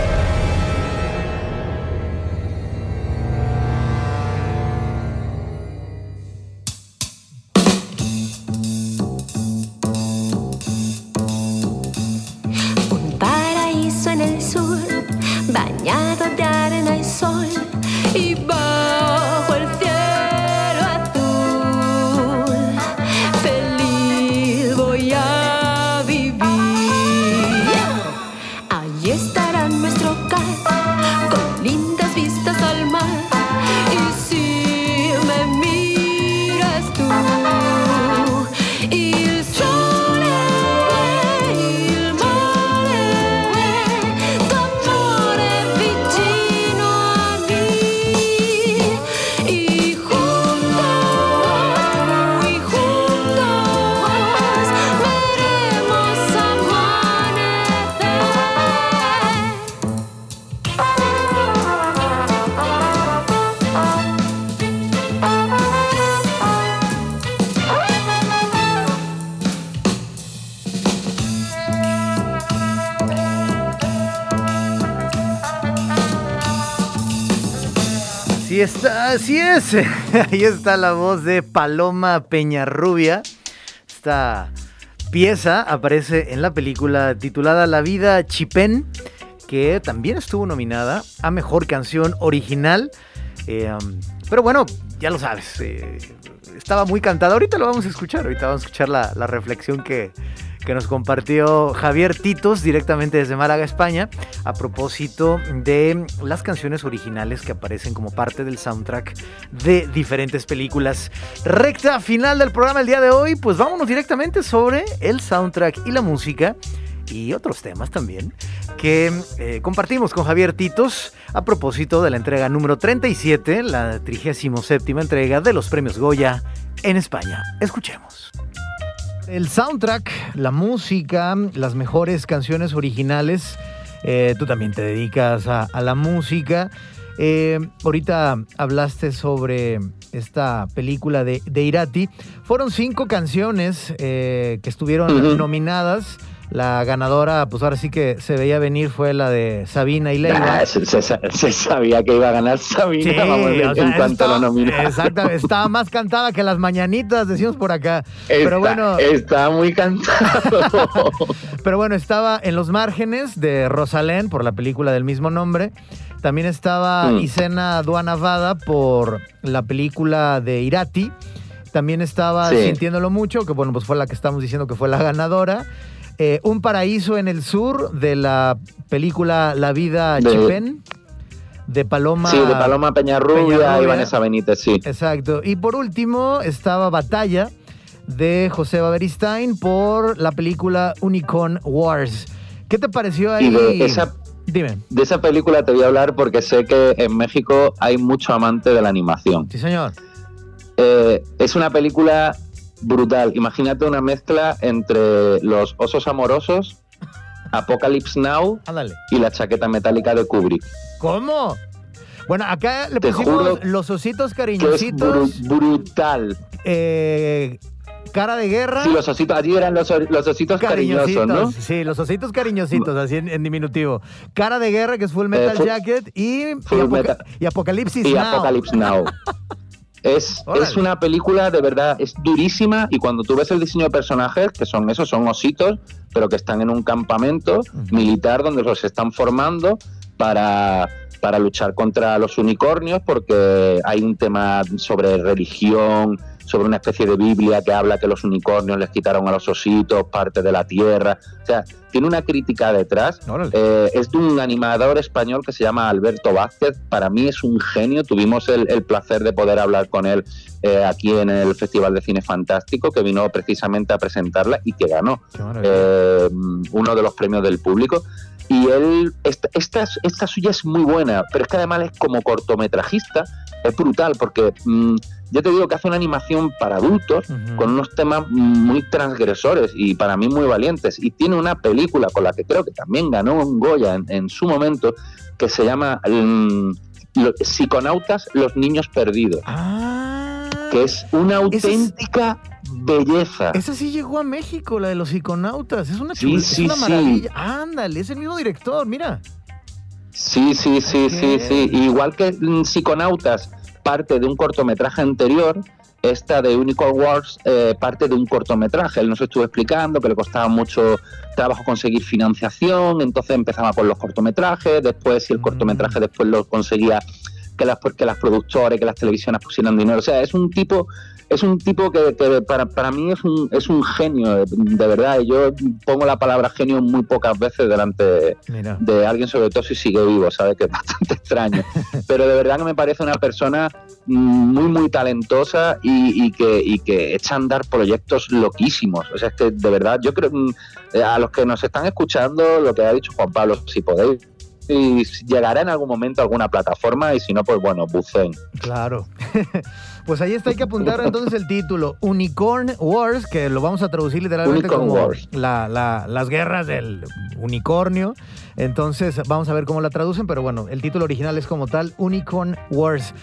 Así es. Ahí está la voz de Paloma Peñarrubia. Esta pieza aparece en la película titulada La vida Chipén, que también estuvo nominada a Mejor Canción Original. Eh, um, pero bueno, ya lo sabes, eh, estaba muy cantada. Ahorita lo vamos a escuchar, ahorita vamos a escuchar la reflexión que, que nos compartió Javier Titos directamente desde Málaga, España, a propósito de las canciones originales que aparecen como parte del soundtrack de diferentes películas. Recta final del programa el día de hoy, pues vámonos directamente sobre el soundtrack y la música y otros temas también que eh, compartimos con Javier Titos a propósito de la entrega número 37, la 37 entrega de los premios Goya en España. Escuchemos. El soundtrack, la música, las mejores canciones originales. eh, tú también te dedicas a, a la música. Eh, ahorita hablaste sobre esta película de, de Irati. Fueron cinco canciones eh, que estuvieron nominadas. La ganadora, pues ahora sí que se veía venir, fue la de Sabina y Leiva. Ah, se, se- se sabía que iba a ganar Sabina, Sí, vamos, o sea, en cuanto lo nominaron. Exactamente, estaba más cantada que las mañanitas, decimos por acá. Pero bueno, Está muy cantado. pero bueno, estaba en los márgenes de Rosalén por la película del mismo nombre. También estaba Mm. Isena Duanavada por la película de Irati. También estaba Sí. Sintiéndolo Mucho, que bueno, pues fue la que estamos diciendo que fue la ganadora. Eh, Un paraíso en el sur de la película La vida De- Chipén de Paloma. sí, de Paloma Peñarrubia, Peñarrubia. y Vanessa Benítez, sí. Exacto. Y por último estaba Batalla de José Baberistain por la película Unicorn Wars. ¿Qué te pareció ahí? De esa, Dime. de esa película te voy a hablar porque sé que en México hay mucho amante de la animación. Sí, señor. Eh, es una película brutal. Imagínate una mezcla entre los osos amorosos, Apocalypse Now Ándale. y la chaqueta metálica de Kubrick. ¿Cómo? Bueno, acá le Te pusimos los ositos Que es cariñositos, bru- brutal. eh, cara de guerra. Sí, los ositos, allí eran los, los ositos cariñosos, ¿no? Sí, los ositos cariñositos, así en, en diminutivo. Cara de guerra, que es Full Metal Eh, Full- Jacket, y, y, Full Apoca- Metal- y Apocalipsis y Now. Apocalypse Now. Es, es una película de verdad, es durísima y cuando tú ves el diseño de personajes, que son esos, son ositos, pero que están en un campamento militar donde los están formando para, para luchar contra los unicornios, porque hay un tema sobre religión, sobre una especie de Biblia que habla que los unicornios les quitaron a los ositos parte de la tierra. O sea, tiene una crítica detrás. Eh, es de un animador español que se llama Alberto Vázquez. Para mí es un genio. Tuvimos el, el placer de poder hablar con él eh, aquí en el Festival de Cine Fantástico, que vino precisamente a presentarla y que ganó eh, uno de los premios del público. Y él, esta, esta, esta suya es muy buena, pero es que además es como cortometrajista, es brutal, porque mm, yo te digo que hace una animación para adultos con unos temas muy transgresores y para mí muy valientes. Y tiene una película con la que creo que también ganó un Goya en, en su momento, que se llama mm, lo- Psiconautas, los niños perdidos. que es una auténtica belleza. Esa sí llegó a México, la de los psiconautas. Es una, Sí, sí, es una sí. maravilla. Ándale, es el mismo director, mira. Sí, sí, sí, sí, sí. Igual que mm, Psiconautas parte de un cortometraje anterior, esta de Unicorn Wars eh, parte de un cortometraje. Él nos estuvo explicando que le costaba mucho trabajo conseguir financiación, entonces empezaba con los cortometrajes, después si el cortometraje después lo conseguía que las, que las productoras, que las televisiones pusieran dinero. O sea, es un tipo es un tipo que, que para, para mí es un, es un genio, de verdad. Y yo pongo la palabra genio muy pocas veces delante Mira. de alguien, sobre todo si sigue vivo, ¿sabes? Que es bastante extraño. Pero de verdad que me parece una persona muy, muy talentosa y, y que, y que echa a andar proyectos loquísimos. O sea, es que de verdad, yo creo, mm, eh, a los que nos están escuchando, lo que ha dicho Juan Pablo, si podéis, y llegará en algún momento a alguna plataforma y si no, pues bueno, bucen. Claro. pues ahí está, hay que apuntar entonces el título. Unicorn Wars, que lo vamos a traducir literalmente Unicorn como Wars. la- la- las guerras del unicornio. Entonces vamos a ver cómo la traducen, pero bueno, el título original es como tal, Unicorn Wars.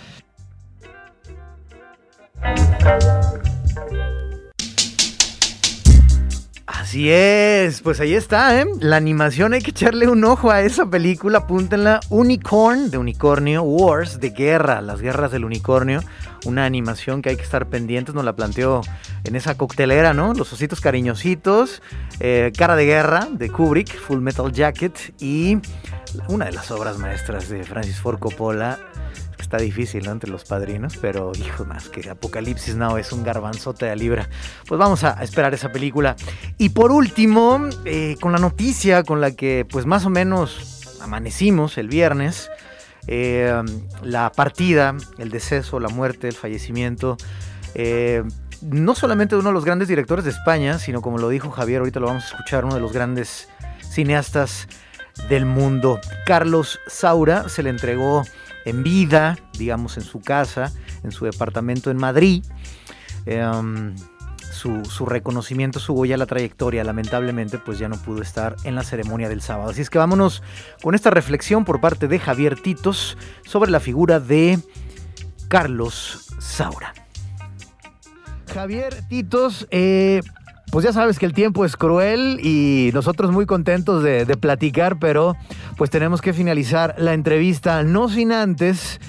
Así es, pues ahí está, ¿eh? La animación hay que echarle un ojo a esa película, apúntenla, Unicorn, de Unicornio, Wars, de guerra, las guerras del unicornio, una animación que hay que estar pendientes, nos la planteó en esa coctelera, ¿no? Los ositos cariñositos, eh, Cara de Guerra, de Kubrick, Full Metal Jacket, y una de las obras maestras de Francis Ford Coppola, está difícil. Entre los padrinos, pero hijo más que Apocalipsis Now es un garbanzote de libra. Pues vamos a esperar esa película. Y por último, eh, con la noticia con la que pues más o menos amanecimos el viernes, eh, la partida, el deceso, la muerte, el fallecimiento, eh, no solamente de uno de los grandes directores de España, sino como lo dijo Javier, ahorita lo vamos a escuchar, uno de los grandes cineastas del mundo. Carlos Saura se le entregó en vida, digamos, en su casa, en su departamento en Madrid. Em, su, reconocimiento, su huella, la trayectoria, lamentablemente, pues ya no pudo estar en la ceremonia del sábado. Así es que vámonos con esta reflexión por parte de Javier Titos sobre la figura de Carlos Saura. Javier Titos, eh, pues ya sabes que el tiempo es cruel y nosotros muy contentos de, de platicar, pero pues tenemos que finalizar la entrevista, no sin antes,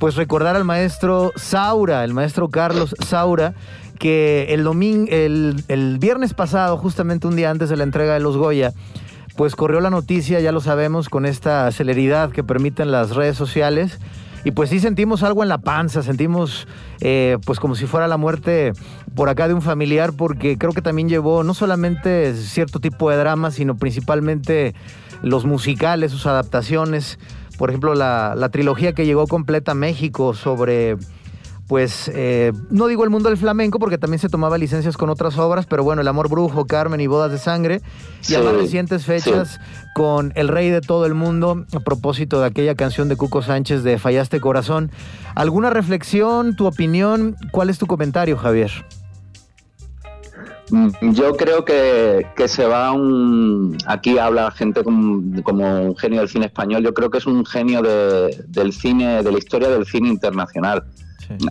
pues recordar al maestro Saura, el maestro Carlos Saura, que el, domingo, el, el viernes pasado, justamente un día antes de la entrega de los Goya, pues corrió la noticia, ya lo sabemos, con esta celeridad que permiten las redes sociales. Y pues sí sentimos algo en la panza, sentimos eh, pues como si fuera la muerte por acá de un familiar, porque creo que también llevó no solamente cierto tipo de drama, sino principalmente los musicales, sus adaptaciones. Por ejemplo, la, la trilogía que llegó completa a México sobre pues eh, no digo el mundo del flamenco porque también se tomaba licencias con otras obras, pero bueno, El Amor Brujo, Carmen y Bodas de Sangre, y a más recientes fechas sí. con El Rey de todo el mundo, a propósito de aquella canción de Cuco Sánchez de Fallaste Corazón. ¿Alguna reflexión, tu opinión? ¿Cuál es tu comentario, Javier? Mm, Yo creo que, que se va un... Aquí habla gente como, como un genio del cine español. Yo creo que es un genio de- del cine, de la historia del cine internacional.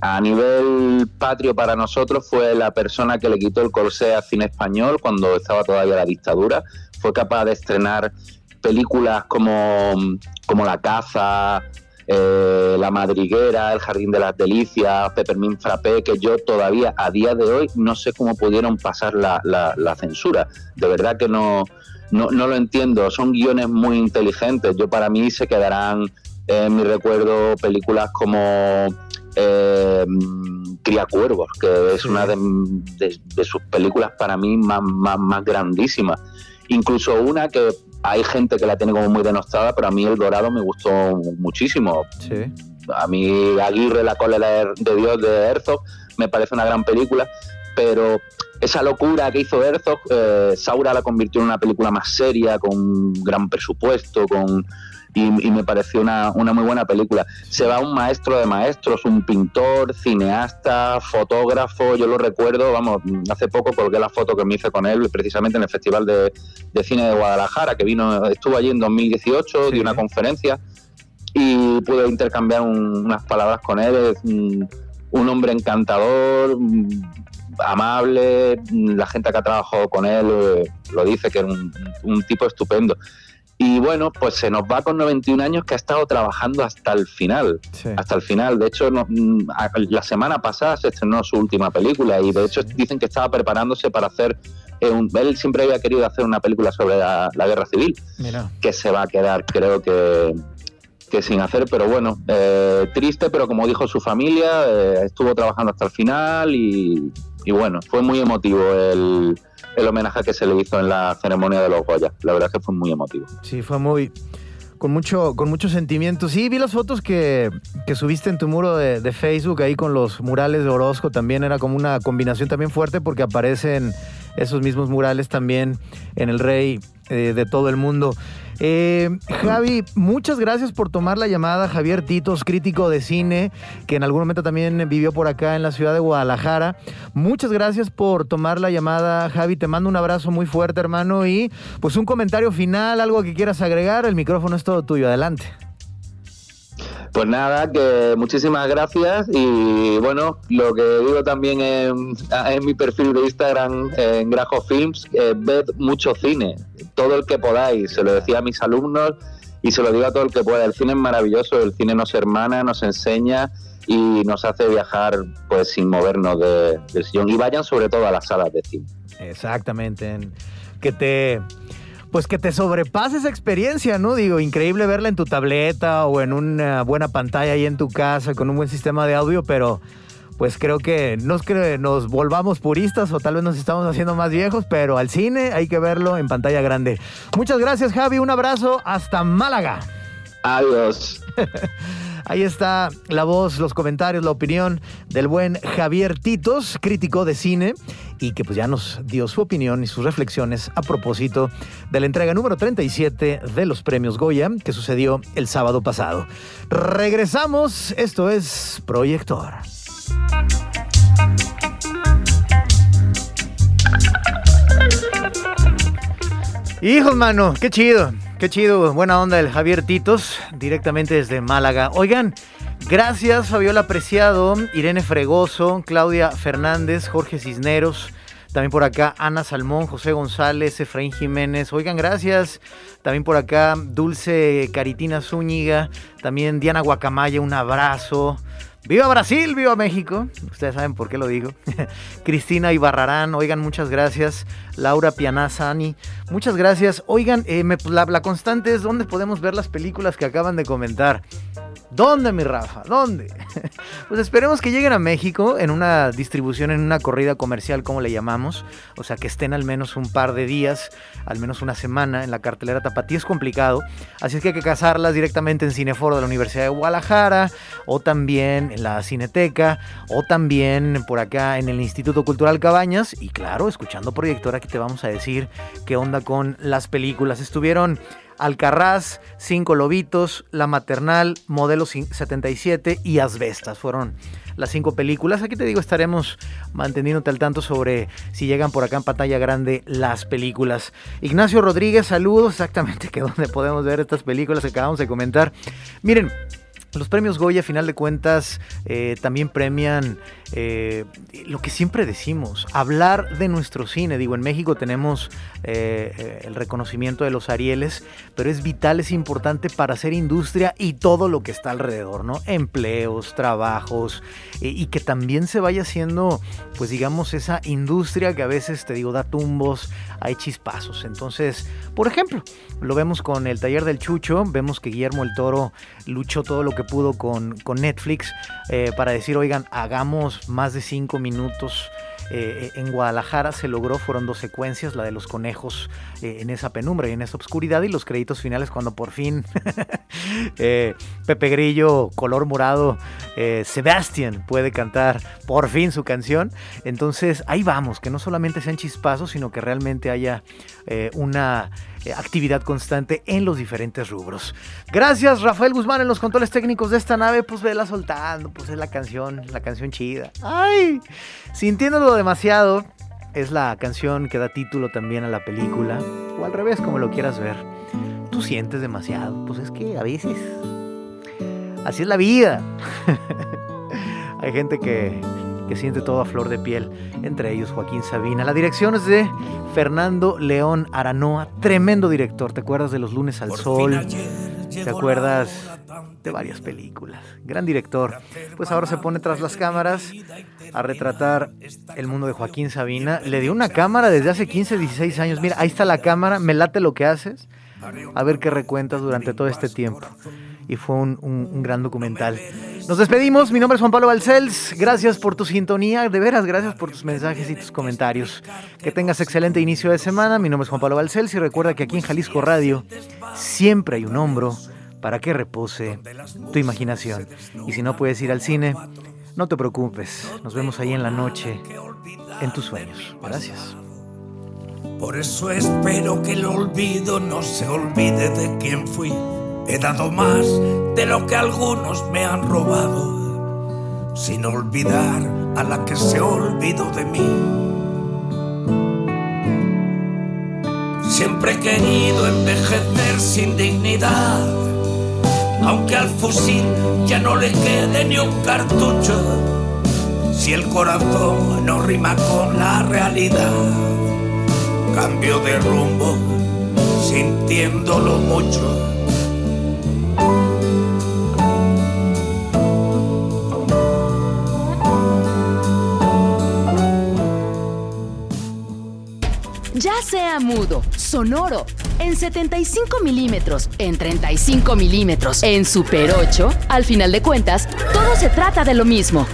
A nivel patrio para nosotros fue la persona que le quitó el corsé al cine español cuando estaba todavía la dictadura. Fue capaz de estrenar películas como, como La Caza, eh, La Madriguera, El Jardín de las Delicias, Peppermint Frappé, que yo todavía a día de hoy no sé cómo pudieron pasar la, la- la censura. De verdad que no, no, no lo entiendo. Son guiones muy inteligentes. Yo para mí se quedarán en mi recuerdo películas como eh, Cría Cuervos, que es una de, de- de sus películas para mí más, más, más grandísimas. Incluso una que hay gente que la tiene como muy denostada, pero a mí El Dorado me gustó muchísimo. A mí Aguirre, La cólera de Dios de Herzog, me parece una gran película, pero esa locura que hizo Herzog, eh, Saura la convirtió en una película más seria, con un gran presupuesto, con y, y me pareció una, una muy buena película. Se va un maestro de maestros, un pintor, cineasta, fotógrafo, yo lo recuerdo, vamos, hace poco colgué la foto que me hice con él precisamente en el Festival de, de Cine de Guadalajara, que vino, estuvo allí en 2018, dio una conferencia y pude intercambiar un- unas palabras con él. Es un, un hombre encantador, mm, amable, mm, la gente que ha trabajado con él eh, lo dice, que un, un tipo estupendo. Y bueno, pues se nos va con 91 años que ha estado trabajando hasta el final. Hasta el final. De hecho, no- mm, la semana pasada se estrenó su última película y de hecho dicen que estaba preparándose para hacer... eh, un- él siempre había querido hacer una película sobre la- la guerra civil Mira. que se va a quedar, creo que, que sin hacer, pero bueno, eh, triste, pero como dijo su familia, eh, estuvo trabajando hasta el final y, bueno, fue muy emotivo el, el homenaje que se le hizo en la ceremonia de los Goya. La verdad que fue muy emotivo. Sí, fue muy. Con mucho, con mucho sentimiento. Sí, vi las fotos que, que subiste en tu muro de, de Facebook ahí con los murales de Orozco. También era como una combinación también fuerte porque aparecen esos mismos murales también en el Rey eh, de todo el mundo. Eh, Javi, muchas gracias por tomar la llamada. Javier Titos, crítico de cine, que en algún momento también vivió por acá en la ciudad de Guadalajara. Muchas gracias por tomar la llamada, Javi. Te mando un abrazo muy fuerte, hermano. Y pues un comentario final, algo que quieras agregar. El micrófono es todo tuyo. Adelante. Pues nada, que muchísimas gracias y bueno, lo que digo también en, en mi perfil de Instagram, en Grajo Films, eh, ved mucho cine, todo el que podáis, se lo decía a mis alumnos y se lo digo a todo el que pueda, el cine es maravilloso, el cine nos hermana, nos enseña y nos hace viajar pues sin movernos de- del sillón y vayan sobre todo a las salas de cine. Exactamente. en- Que te. Pues que te sobrepase esa experiencia, ¿no? Digo, increíble verla en tu tableta o en una buena pantalla ahí en tu casa con un buen sistema de audio, pero pues creo que no es que nos volvamos puristas o tal vez nos estamos haciendo más viejos, pero al cine hay que verlo en pantalla grande. Muchas gracias, Javi. Un abrazo hasta Málaga. Adiós. Ahí está la voz, los comentarios, la opinión del buen Javier Titos, crítico de cine, y que pues ya nos dio su opinión y sus reflexiones a propósito de la entrega número 37 de los premios Goya, que sucedió el sábado pasado. Regresamos, esto es Proyector. Hijos, mano, qué chido, qué chido, buena onda el Javier Titos, directamente desde Málaga. Oigan, gracias Fabiola Preciado, Irene Fregoso, Claudia Fernández, Jorge Cisneros, también por acá Ana Salmón, José González, Efraín Jiménez. Oigan, gracias. También por acá Dulce Caritina Zúñiga, también Diana Guacamaya, un abrazo. ¡Viva Brasil! ¡Viva México! Ustedes saben por qué lo digo. Cristina Ibarrarán, oigan, muchas gracias. Laura Pianazani, muchas gracias. Oigan, eh, me- la, la constante es dónde podemos ver las películas que acaban de comentar. ¿Dónde, mi Rafa? ¿Dónde? Pues esperemos que lleguen a México en una distribución, en una corrida comercial, como le llamamos. O sea, que estén al menos un par de días, al menos una semana en la cartelera Tapatí. Es complicado. Así es que hay que cazarlas directamente en Cineforo de la Universidad de Guadalajara, o también en la Cineteca, o también por acá en el Instituto Cultural Cabañas. Y claro, escuchando Proyector, aquí te vamos a decir qué onda con las películas. Estuvieron Alcarraz, Cinco Lobitos, La Maternal, Modelo cin- 77 y Asbestas. Fueron las cinco películas. Aquí te digo, estaremos manteniéndote al tanto sobre si llegan por acá en pantalla grande las películas. Ignacio Rodríguez, saludos. Exactamente que donde podemos ver estas películas que acabamos de comentar. Miren, los premios Goya, a final de cuentas, eh, también premian eh, lo que siempre decimos, hablar de nuestro cine. Digo, en México tenemos eh, eh, el reconocimiento de los Arieles, pero es vital, es importante para hacer industria y todo lo que está alrededor, ¿no? Empleos, trabajos, y que también se vaya haciendo, pues digamos, esa industria que a veces, te digo, da tumbos, hay chispazos. Entonces, por ejemplo, lo vemos con el taller del Chucho, vemos que Guillermo el Toro luchó todo lo que pudo con, con Netflix para decir, oigan, hagamos más de cinco minutos. Eh, en Guadalajara se logró, fueron dos secuencias, la de los conejos eh, en esa penumbra y en esa oscuridad y los créditos finales cuando por fin eh, Pepe Grillo, color morado, eh, Sebastian puede cantar por fin su canción. Entonces ahí vamos, que no solamente sean chispazos, sino que realmente haya eh, una eh, actividad constante en los diferentes rubros. Gracias Rafael Guzmán en los controles técnicos de esta nave, pues vela soltando, pues es la canción, la canción chida. Ay, sintiéndolo demasiado, es la canción que da título también a la película, o al revés, como lo quieras ver. Tú sientes demasiado, pues es que a veces Así es la vida. Hay gente que, que siente todo a flor de piel, entre ellos Joaquín Sabina. La dirección es de Fernando León Aranoa, tremendo director. ¿Te acuerdas de Los lunes al sol? ¿Te acuerdas de varias películas? Gran director. Pues ahora se pone tras las cámaras a retratar el mundo de Joaquín Sabina. Le dio una cámara desde hace 15, 16 años. Mira, ahí está la cámara, me late lo que haces. A ver qué recuentas durante todo este tiempo. Y fue un, un- gran documental. Nos despedimos. Mi nombre es Juan Pablo Balcells. Gracias por tu sintonía. De veras, gracias por tus mensajes y tus comentarios. Que tengas excelente inicio de semana. Mi nombre es Juan Pablo Balcells. Y recuerda que aquí en Jalisco Radio siempre hay un hombro para que repose tu imaginación. Y si no puedes ir al cine, no te preocupes. Nos vemos ahí en la noche, en tus sueños. Gracias. Por eso espero que el olvido no se olvide de quién fui. He dado más de lo que algunos me han robado, sin olvidar a la que se olvidó de mí. Siempre he querido envejecer sin dignidad, aunque al fusil ya no le quede ni un cartucho. Si el corazón no rima con la realidad cambio de rumbo, sintiéndolo mucho. Ya sea mudo, sonoro, en 75 milímetros, en 35 milímetros, en Super 8, al final de cuentas, todo se trata de lo mismo.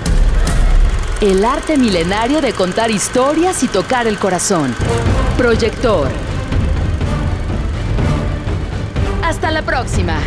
El arte milenario de contar historias y tocar el corazón. Proyector. Hasta la próxima.